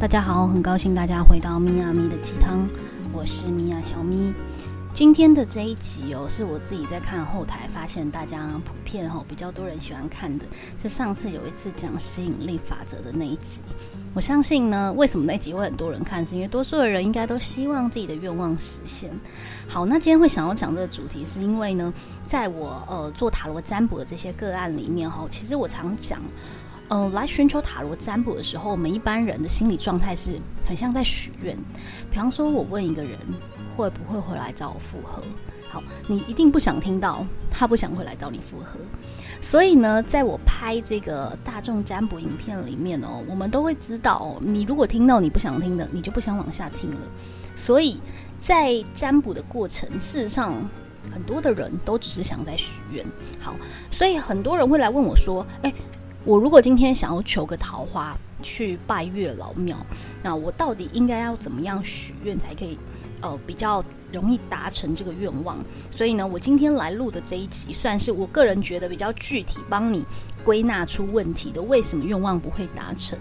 大家好，很高兴大家回到咪呀咪的鸡汤，我是咪呀小咪。今天的这一集哦，是我自己在看后台发现大家普遍哈比较多人喜欢看的，是上次有一次讲吸引力法则的那一集。我相信呢，为什么那集会很多人看，是因为多数的人应该都希望自己的愿望实现。好，那今天会想要讲这个主题，是因为呢，在我呃做塔罗占卜的这些个案里面哈，其实我常讲。呃，来寻求塔罗占卜的时候，我们一般人的心理状态是很像在许愿。比方说，我问一个人会不会回来找我复合，好，你一定不想听到他不想回来找你复合。所以呢，在我拍这个大众占卜影片里面哦，我们都会知道，你如果听到你不想听的，你就不想往下听了。所以在占卜的过程，事实上很多的人都只是想在许愿。好，所以很多人会来问我说：“哎。”我如果今天想要求个桃花，去拜月老庙，那我到底应该要怎么样许愿才可以，呃，比较容易达成这个愿望？所以呢，我今天来录的这一集，算是我个人觉得比较具体，帮你归纳出问题的，为什么愿望不会达成？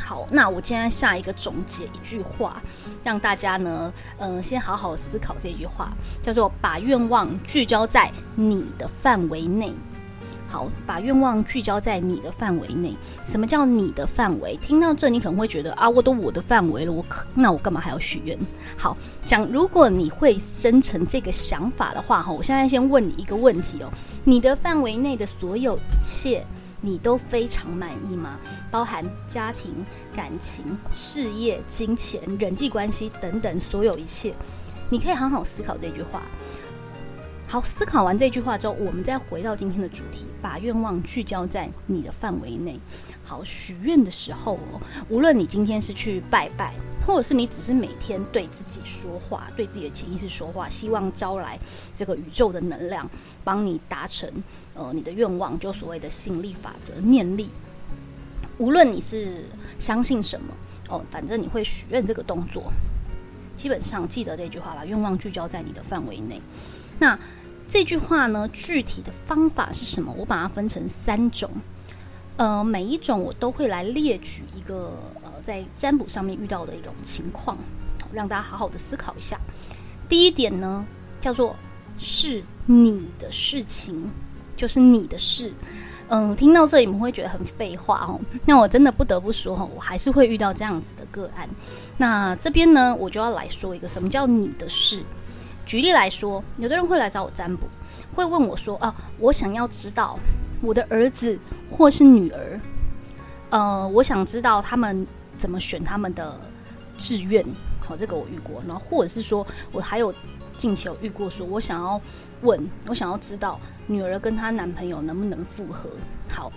好，那我今天下一个总结一句话，让大家呢，嗯，先好好思考这句话，叫做把愿望聚焦在你的范围内。好，把愿望聚焦在你的范围内。什么叫你的范围？听到这，你可能会觉得啊，我都我的范围了，我可那我干嘛还要许愿？好，讲如果你会生成这个想法的话，哈，我现在先问你一个问题哦：你的范围内的所有一切，你都非常满意吗？包含家庭、感情、事业、金钱、人际关系等等所有一切，你可以好好思考这句话。好，思考完这句话之后，我们再回到今天的主题，把愿望聚焦在你的范围内。好，许愿的时候哦，无论你今天是去拜拜，或者是你只是每天对自己说话，对自己的潜意识说话，希望招来这个宇宙的能量，帮你达成呃你的愿望，就所谓的吸引力法则念力。无论你是相信什么哦，反正你会许愿这个动作，基本上记得这句话，把愿望聚焦在你的范围内。那这句话呢？具体的方法是什么？我把它分成三种，呃，每一种我都会来列举一个呃，在占卜上面遇到的一种情况，让大家好好的思考一下。第一点呢，叫做是你的事情，就是你的事。嗯，听到这里你们会觉得很废话哦。那我真的不得不说哈，我还是会遇到这样子的个案。那这边呢，我就要来说一个什么叫你的事。举例来说，有的人会来找我占卜，会问我说：“啊，我想要知道我的儿子或是女儿，呃，我想知道他们怎么选他们的志愿。”好，这个我遇过。然后或者是说我还有近期有遇过，说我想要问，我想要知道女儿跟她男朋友能不能复合。好，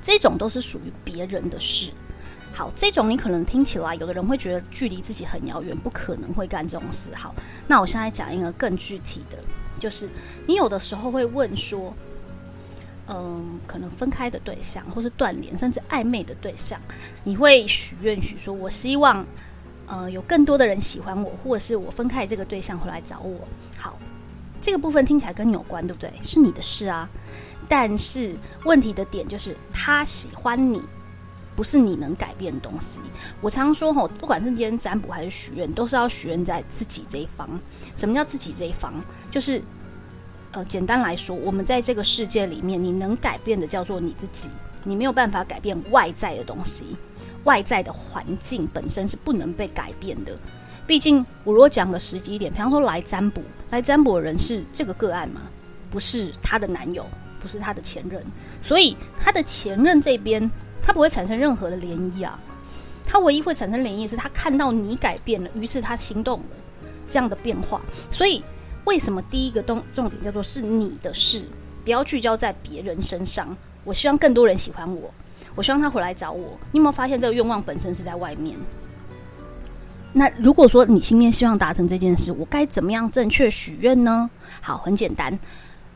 这种都是属于别人的事。好，这种你可能听起来，有的人会觉得距离自己很遥远，不可能会干这种事。好，那我现在讲一个更具体的，就是你有的时候会问说，嗯，可能分开的对象，或是断联，甚至暧昧的对象，你会许愿许说，我希望，呃，有更多的人喜欢我，或者是我分开这个对象回来找我。好，这个部分听起来跟你有关，对不对？是你的事啊。但是问题的点就是，他喜欢你。不是你能改变的东西。我常说吼，不管是今天占卜还是许愿，都是要许愿在自己这一方。什么叫自己这一方？就是呃，简单来说，我们在这个世界里面，你能改变的叫做你自己，你没有办法改变外在的东西，外在的环境本身是不能被改变的。毕竟，我如果讲个实际一点，比方说来占卜，来占卜的人是这个个案嘛，不是她的男友，不是她的前任，所以她的前任这边。他不会产生任何的涟漪啊，他唯一会产生涟漪是他看到你改变了，于是他心动了，这样的变化。所以为什么第一个动重点叫做是你的事，不要聚焦在别人身上。我希望更多人喜欢我，我希望他回来找我。你有没有发现这个愿望本身是在外面？那如果说你心面希望达成这件事，我该怎么样正确许愿呢？好，很简单。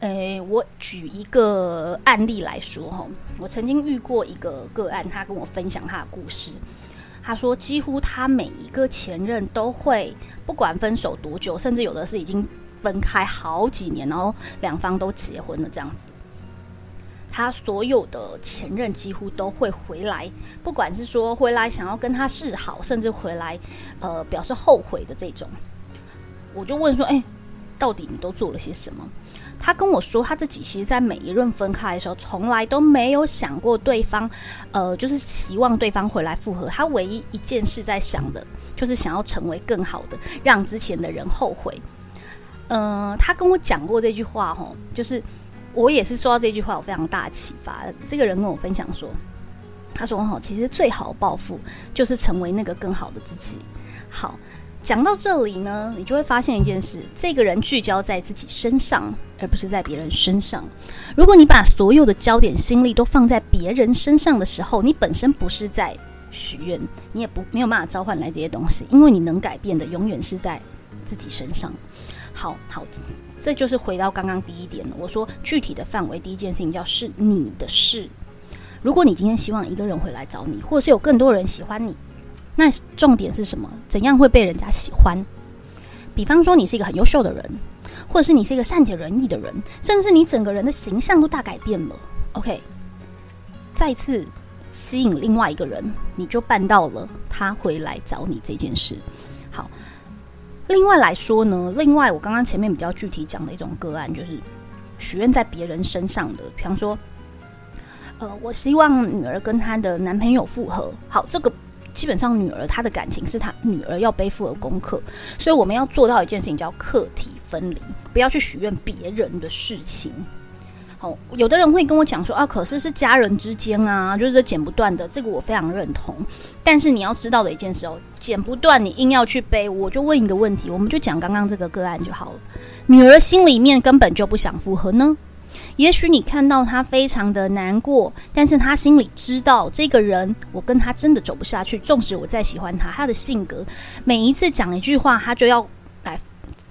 诶，我举一个案例来说哈，我曾经遇过一个个案，他跟我分享他的故事。他说，几乎他每一个前任都会，不管分手多久，甚至有的是已经分开好几年，然后两方都结婚了这样子。他所有的前任几乎都会回来，不管是说回来想要跟他示好，甚至回来呃表示后悔的这种。我就问说，哎，到底你都做了些什么？他跟我说，他自己其实，在每一任分开的时候，从来都没有想过对方，呃，就是期望对方回来复合。他唯一一件事在想的，就是想要成为更好的，让之前的人后悔。嗯，他跟我讲过这句话，吼，就是我也是说到这句话，有非常大的启发。这个人跟我分享说，他说，哈，其实最好的报复就是成为那个更好的自己。好。讲到这里呢，你就会发现一件事：这个人聚焦在自己身上，而不是在别人身上。如果你把所有的焦点、心力都放在别人身上的时候，你本身不是在许愿，你也不没有办法召唤来这些东西，因为你能改变的永远是在自己身上。好好，这就是回到刚刚第一点了。我说具体的范围，第一件事情叫是你的事。如果你今天希望一个人回来找你，或者是有更多人喜欢你。那重点是什么？怎样会被人家喜欢？比方说，你是一个很优秀的人，或者是你是一个善解人意的人，甚至你整个人的形象都大改变了。OK，再次吸引另外一个人，你就办到了他回来找你这件事。好，另外来说呢，另外我刚刚前面比较具体讲的一种个案，就是许愿在别人身上的，比方说，呃，我希望女儿跟她的男朋友复合。好，这个。基本上，女儿她的感情是她女儿要背负的功课，所以我们要做到一件事情，叫课题分离，不要去许愿别人的事情。好，有的人会跟我讲说啊，可是是家人之间啊，就是剪不断的，这个我非常认同。但是你要知道的一件事哦，剪不断，你硬要去背，我就问一个问题，我们就讲刚刚这个个案就好了。女儿心里面根本就不想复合呢。也许你看到他非常的难过，但是他心里知道这个人，我跟他真的走不下去。纵使我再喜欢他，他的性格，每一次讲一句话，他就要来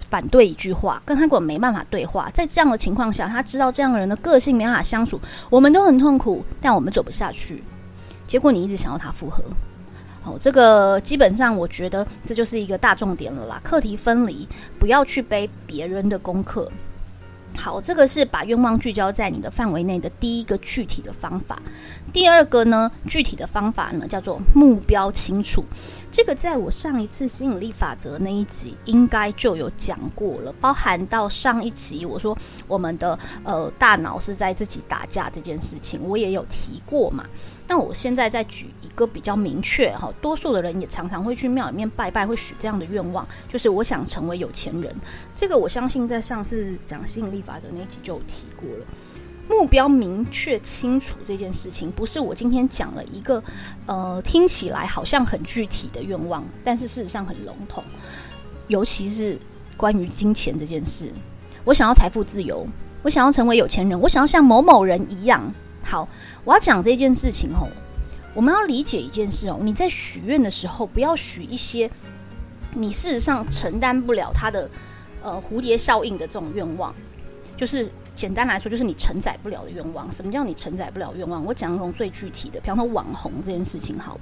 反对一句话，跟他根本没办法对话。在这样的情况下，他知道这样的人的个性没办法相处，我们都很痛苦，但我们走不下去。结果你一直想要他复合，哦，这个基本上我觉得这就是一个大重点了啦。课题分离，不要去背别人的功课。好，这个是把愿望聚焦在你的范围内的第一个具体的方法。第二个呢，具体的方法呢，叫做目标清楚。这个在我上一次吸引力法则那一集应该就有讲过了，包含到上一集我说我们的呃大脑是在自己打架这件事情，我也有提过嘛。那我现在再举一个比较明确哈，多数的人也常常会去庙里面拜拜，会许这样的愿望，就是我想成为有钱人。这个我相信在上次讲吸引力法则那一集就有提过了。目标明确清楚这件事情，不是我今天讲了一个呃听起来好像很具体的愿望，但是事实上很笼统。尤其是关于金钱这件事，我想要财富自由，我想要成为有钱人，我想要像某某人一样。好，我要讲这件事情哦，我们要理解一件事哦，你在许愿的时候，不要许一些你事实上承担不了它的呃蝴蝶效应的这种愿望，就是。简单来说，就是你承载不了的愿望。什么叫你承载不了愿望？我讲一种最具体的，比方说网红这件事情。好，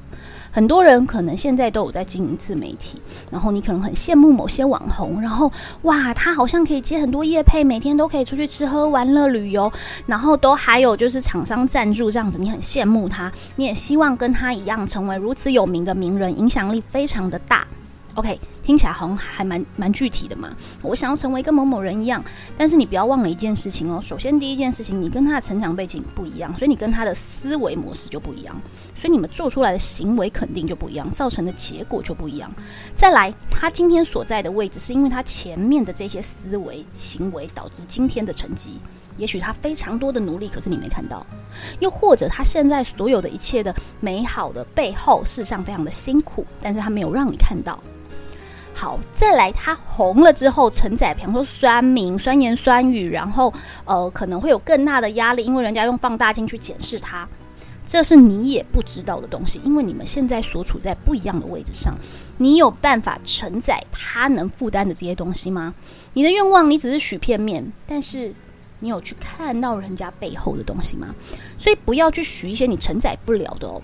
很多人可能现在都有在经营自媒体，然后你可能很羡慕某些网红，然后哇，他好像可以接很多业配，每天都可以出去吃喝玩乐旅游，然后都还有就是厂商赞助这样子，你很羡慕他，你也希望跟他一样成为如此有名的名人，影响力非常的大。OK，听起来好像还蛮蛮具体的嘛。我想要成为跟某某人一样，但是你不要忘了一件事情哦。首先，第一件事情，你跟他的成长背景不一样，所以你跟他的思维模式就不一样，所以你们做出来的行为肯定就不一样，造成的结果就不一样。再来，他今天所在的位置，是因为他前面的这些思维行为导致今天的成绩。也许他非常多的努力，可是你没看到；又或者他现在所有的一切的美好的背后，事实上非常的辛苦，但是他没有让你看到。好，再来，它红了之后承载，比方说酸民、酸言酸语，然后呃可能会有更大的压力，因为人家用放大镜去检视它，这是你也不知道的东西，因为你们现在所处在不一样的位置上，你有办法承载他能负担的这些东西吗？你的愿望你只是许片面，但是你有去看到人家背后的东西吗？所以不要去许一些你承载不了的哦。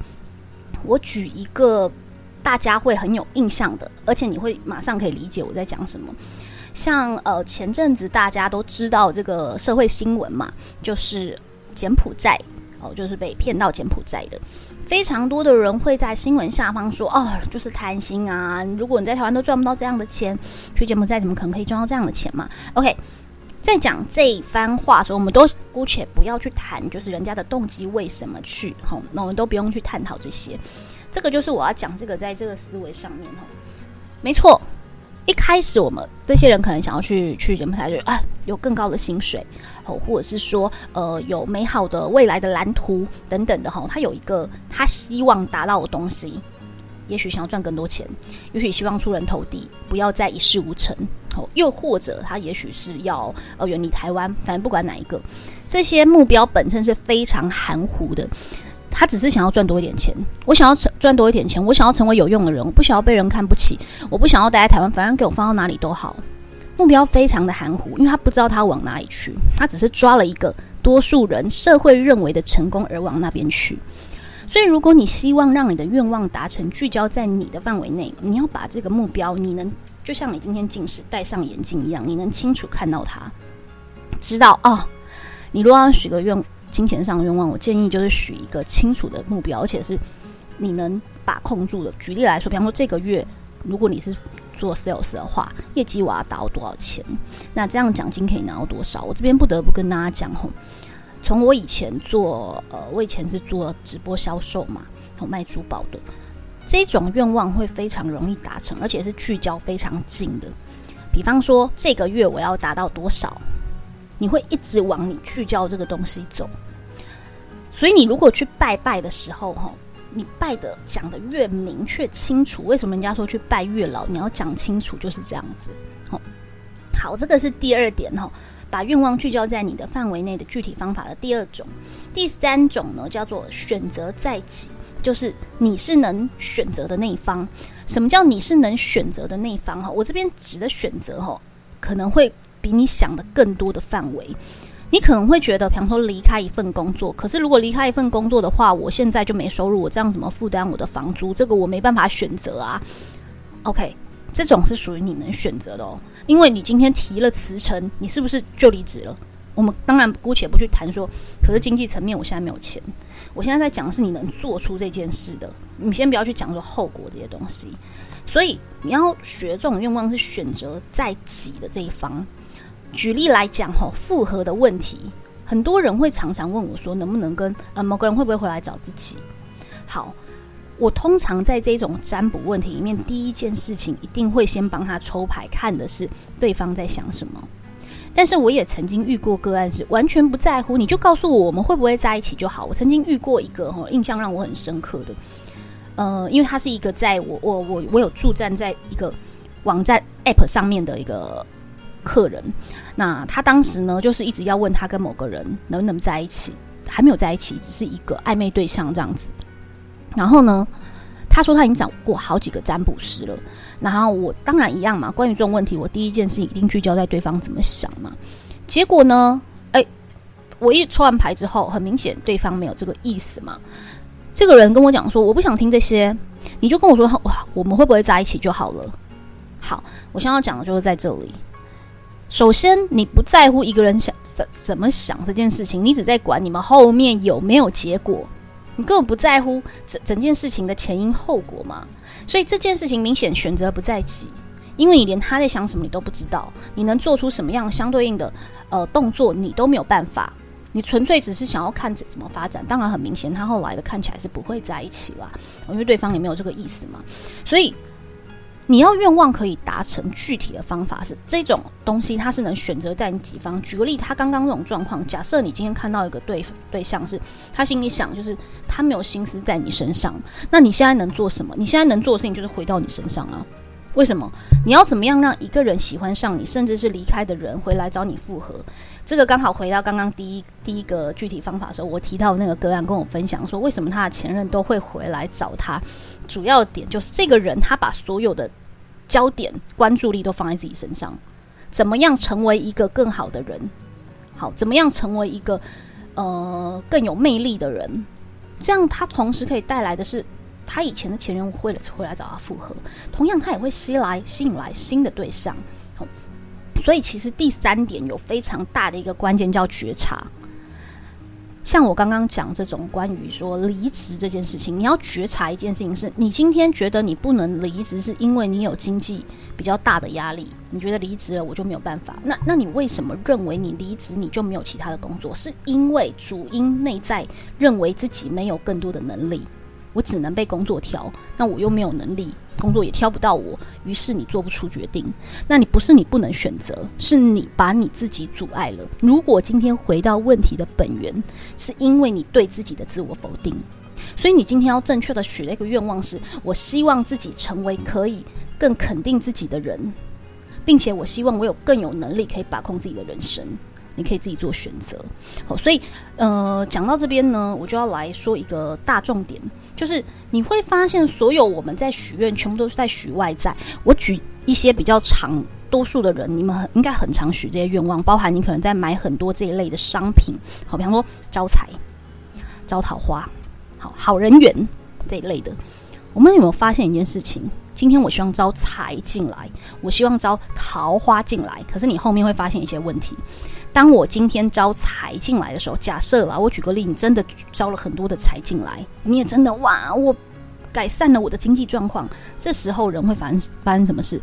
我举一个。大家会很有印象的，而且你会马上可以理解我在讲什么。像呃前阵子大家都知道这个社会新闻嘛，就是柬埔寨哦，就是被骗到柬埔寨的。非常多的人会在新闻下方说：“哦，就是贪心啊！如果你在台湾都赚不到这样的钱，去柬埔寨怎么可能可以赚到这样的钱嘛？”OK，在讲这一番话的时候，我们都姑且不要去谈，就是人家的动机为什么去，好，那我们都不用去探讨这些。这个就是我要讲这个，在这个思维上面，吼，没错。一开始我们这些人可能想要去去柬埔寨，就啊有更高的薪水，哦，或者是说呃有美好的未来的蓝图等等的哈，他有一个他希望达到的东西，也许想要赚更多钱，也许希望出人头地，不要再一事无成，哦，又或者他也许是要呃远离台湾，反正不管哪一个，这些目标本身是非常含糊的。他只是想要赚多一点钱，我想要成赚多一点钱，我想要成为有用的人，我不想要被人看不起，我不想要待在台湾，反正给我放到哪里都好。目标非常的含糊，因为他不知道他往哪里去，他只是抓了一个多数人社会认为的成功而往那边去。所以，如果你希望让你的愿望达成，聚焦在你的范围内，你要把这个目标，你能就像你今天近视戴上眼镜一样，你能清楚看到它，知道哦。你如果要许个愿。金钱上的愿望，我建议就是许一个清楚的目标，而且是你能把控住的。举例来说，比方说这个月，如果你是做 sales 的话，业绩我要达到多少钱？那这样奖金可以拿到多少？我这边不得不跟大家讲吼，从我以前做呃，我以前是做直播销售嘛，卖珠宝的，这种愿望会非常容易达成，而且是聚焦非常近的。比方说这个月我要达到多少？你会一直往你聚焦这个东西走，所以你如果去拜拜的时候，哈，你拜的讲的越明确清楚，为什么人家说去拜月老，你要讲清楚就是这样子。好，好，这个是第二点哈，把愿望聚焦在你的范围内的具体方法的第二种。第三种呢，叫做选择在己，就是你是能选择的那一方。什么叫你是能选择的那一方？哈，我这边指的选择，哈，可能会。比你想的更多的范围，你可能会觉得，比方说离开一份工作，可是如果离开一份工作的话，我现在就没收入，我这样怎么负担我的房租？这个我没办法选择啊。OK，这种是属于你能选择的哦，因为你今天提了辞呈，你是不是就离职了？我们当然姑且不去谈说，可是经济层面我现在没有钱，我现在在讲的是你能做出这件事的，你先不要去讲说后果这些东西。所以你要学这种愿望是选择在己的这一方。举例来讲，吼复合的问题，很多人会常常问我说，能不能跟呃某个人会不会回来找自己？好，我通常在这种占卜问题里面，第一件事情一定会先帮他抽牌，看的是对方在想什么。但是我也曾经遇过个案是完全不在乎，你就告诉我我们会不会在一起就好。我曾经遇过一个哈，印象让我很深刻的，呃，因为他是一个在我我我我有驻站在一个网站 App 上面的一个。客人，那他当时呢，就是一直要问他跟某个人能不能在一起，还没有在一起，只是一个暧昧对象这样子。然后呢，他说他已经找过好几个占卜师了。然后我当然一样嘛，关于这种问题，我第一件事一定聚焦在对方怎么想嘛。结果呢，哎，我一抽完牌之后，很明显对方没有这个意思嘛。这个人跟我讲说，我不想听这些，你就跟我说哇，我们会不会在一起就好了。好，我现在要讲的就是在这里。首先，你不在乎一个人想怎怎么想这件事情，你只在管你们后面有没有结果，你根本不在乎整整件事情的前因后果嘛。所以这件事情明显选择不在即，因为你连他在想什么你都不知道，你能做出什么样相对应的呃动作你都没有办法，你纯粹只是想要看怎么发展。当然很明显，他后来的看起来是不会在一起啦，因为对方也没有这个意思嘛，所以。你要愿望可以达成，具体的方法是这种东西，它是能选择在你己方。举个例，他刚刚这种状况，假设你今天看到一个对对象，是他心里想，就是他没有心思在你身上，那你现在能做什么？你现在能做的事情就是回到你身上啊。为什么？你要怎么样让一个人喜欢上你，甚至是离开的人回来找你复合？这个刚好回到刚刚第一第一个具体方法的时候，我提到那个个案跟我分享说，为什么他的前任都会回来找他？主要点就是这个人他把所有的焦点关注力都放在自己身上，怎么样成为一个更好的人？好，怎么样成为一个呃更有魅力的人？这样他同时可以带来的是。他以前的前任会了会来找他复合，同样他也会吸来吸引来新的对象。所以其实第三点有非常大的一个关键叫觉察。像我刚刚讲这种关于说离职这件事情，你要觉察一件事情，是你今天觉得你不能离职，是因为你有经济比较大的压力，你觉得离职了我就没有办法。那那你为什么认为你离职你就没有其他的工作？是因为主因内在认为自己没有更多的能力。我只能被工作挑，那我又没有能力，工作也挑不到我，于是你做不出决定。那你不是你不能选择，是你把你自己阻碍了。如果今天回到问题的本源，是因为你对自己的自我否定，所以你今天要正确的许了一个愿望，是我希望自己成为可以更肯定自己的人，并且我希望我有更有能力可以把控自己的人生。你可以自己做选择，好，所以呃，讲到这边呢，我就要来说一个大重点，就是你会发现，所有我们在许愿，全部都是在许外在。我举一些比较长，多数的人，你们应该很常许这些愿望，包含你可能在买很多这一类的商品，好，比方说招财、招桃花、好好人缘这一类的。我们有没有发现一件事情？今天我希望招财进来，我希望招桃花进来，可是你后面会发现一些问题。当我今天招财进来的时候，假设啦，我举个例，你真的招了很多的财进来，你也真的哇，我改善了我的经济状况。这时候人会发生发生什么事？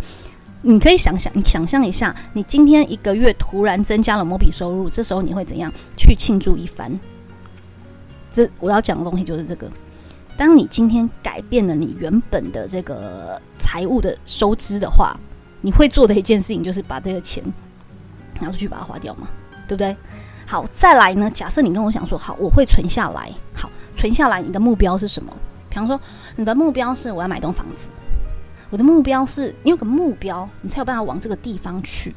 你可以想想，你想象一下，你今天一个月突然增加了某笔收入，这时候你会怎样去庆祝一番？这我要讲的东西就是这个。当你今天改变了你原本的这个财务的收支的话，你会做的一件事情就是把这个钱。拿出去把它花掉嘛，对不对？好，再来呢？假设你跟我讲说，好，我会存下来。好，存下来，你的目标是什么？比方说，你的目标是我要买栋房子。我的目标是你有个目标，你才有办法往这个地方去。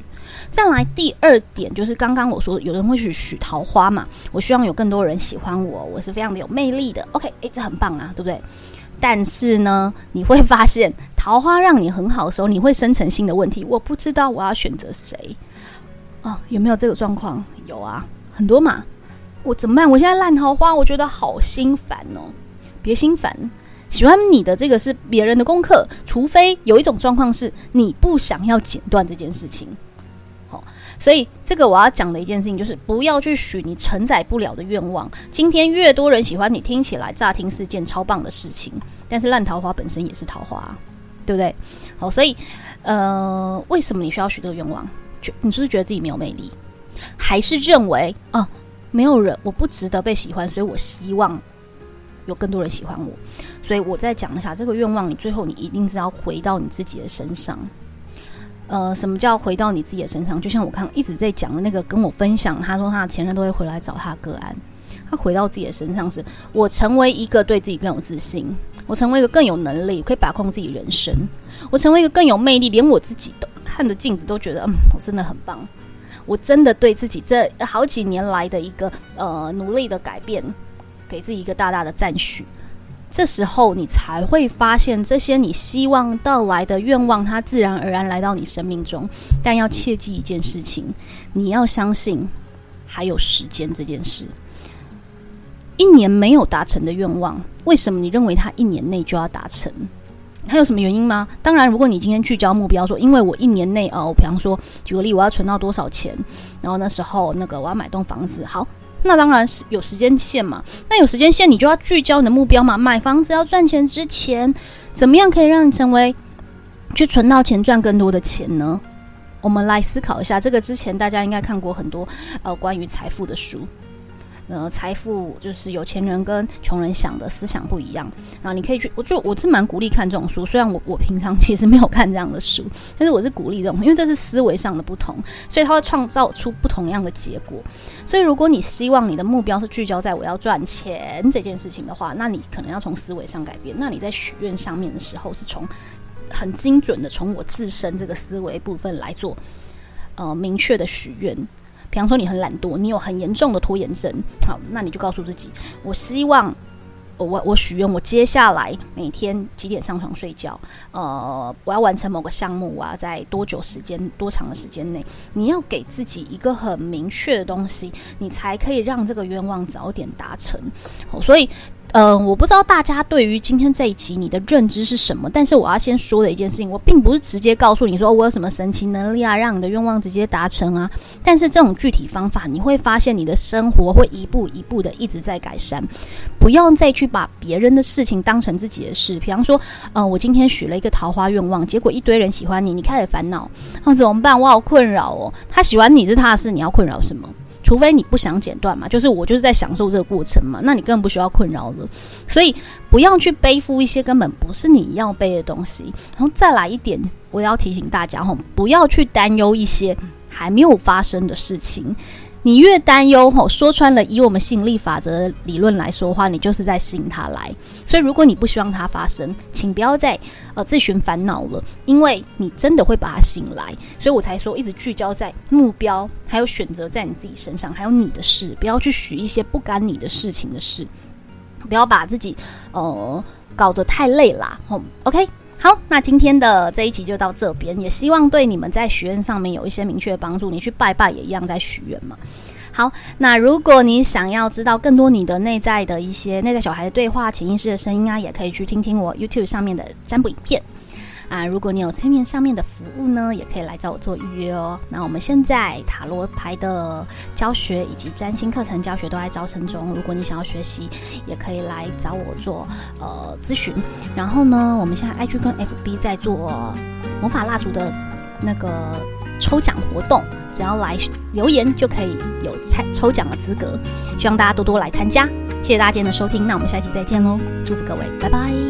再来，第二点就是刚刚我说，有人会去许桃花嘛？我希望有更多人喜欢我，我是非常的有魅力的。OK，诶，这很棒啊，对不对？但是呢，你会发现桃花让你很好的时候，你会生成新的问题。我不知道我要选择谁。哦，有没有这个状况？有啊，很多嘛。我怎么办？我现在烂桃花，我觉得好心烦哦。别心烦，喜欢你的这个是别人的功课。除非有一种状况是你不想要剪断这件事情。好，所以这个我要讲的一件事情就是，不要去许你承载不了的愿望。今天越多人喜欢你，听起来乍听是件超棒的事情，但是烂桃花本身也是桃花，对不对？好，所以呃，为什么你需要许这个愿望？你是不是觉得自己没有魅力，还是认为啊，没有人我不值得被喜欢，所以我希望有更多人喜欢我。所以我再讲一下这个愿望，你最后你一定是要回到你自己的身上。呃，什么叫回到你自己的身上？就像我刚一直在讲的那个，跟我分享，他说他的前任都会回来找他个案。他回到自己的身上，是我成为一个对自己更有自信，我成为一个更有能力，可以把控自己人生，我成为一个更有魅力，连我自己都。看着镜子都觉得，嗯，我真的很棒。我真的对自己这好几年来的一个呃努力的改变，给自己一个大大的赞许。这时候你才会发现，这些你希望到来的愿望，它自然而然来到你生命中。但要切记一件事情，你要相信还有时间这件事。一年没有达成的愿望，为什么你认为它一年内就要达成？还有什么原因吗？当然，如果你今天聚焦目标，说因为我一年内哦，比方说举个例，我要存到多少钱，然后那时候那个我要买栋房子，好，那当然是有时间线嘛。那有时间线，你就要聚焦你的目标嘛。买房子要赚钱之前，怎么样可以让你成为去存到钱赚更多的钱呢？我们来思考一下，这个之前大家应该看过很多呃关于财富的书。呃，财富就是有钱人跟穷人想的思想不一样。然后你可以去，我就我是蛮鼓励看这种书。虽然我我平常 其实没有看这样的书，但是我是鼓励这种，因为这是思维上的不同，所以它会创造出不同样的结果。所以如果你希望你的目标是聚焦在我要赚钱这件事情的话，那你可能要从思维上改变。那你在许愿上面的时候，是从很精准的从我自身这个思维部分来做，呃，明确的许愿。比方说你很懒惰，你有很严重的拖延症，好，那你就告诉自己，我希望我我许愿，我接下来每天几点上床睡觉，呃，我要完成某个项目，我要在多久时间、多长的时间内，你要给自己一个很明确的东西，你才可以让这个愿望早点达成。好，所以嗯，我不知道大家对于今天这一集你的认知是什么，但是我要先说的一件事情，我并不是直接告诉你说我有什么神奇能力啊，让你的愿望直接达成啊。但是这种具体方法，你会发现你的生活会一步一步的一直在改善。不要再去把别人的事情当成自己的事。比方说，嗯，我今天许了一个桃花愿望，结果一堆人喜欢你，你开始烦恼，那怎么办？我好困扰哦。他喜欢你是他的事，你要困扰什么？除非你不想剪断嘛，就是我就是在享受这个过程嘛，那你根本不需要困扰了。所以不要去背负一些根本不是你要背的东西。然后再来一点，我要提醒大家吼，不要去担忧一些还没有发生的事情。你越担忧吼，说穿了，以我们吸引力法则理论来说话，你就是在吸引它来。所以，如果你不希望它发生，请不要再呃自寻烦恼了，因为你真的会把它吸引来。所以我才说，一直聚焦在目标，还有选择在你自己身上，还有你的事，不要去许一些不干你的事情的事，不要把自己呃搞得太累啦。吼，OK。好，那今天的这一集就到这边，也希望对你们在许愿上面有一些明确的帮助。你去拜拜也一样在许愿嘛。好，那如果你想要知道更多你的内在的一些内在小孩的对话、潜意识的声音啊，也可以去听听我 YouTube 上面的占卜影片。啊，如果你有催眠上面的服务呢，也可以来找我做预约哦。那我们现在塔罗牌的教学以及占星课程教学都在招生中，如果你想要学习，也可以来找我做呃咨询。然后呢，我们现在 IG 跟 FB 在做魔法蜡烛的那个抽奖活动，只要来留言就可以有参抽奖的资格。希望大家多多来参加，谢谢大家今天的收听，那我们下期再见喽，祝福各位，拜拜。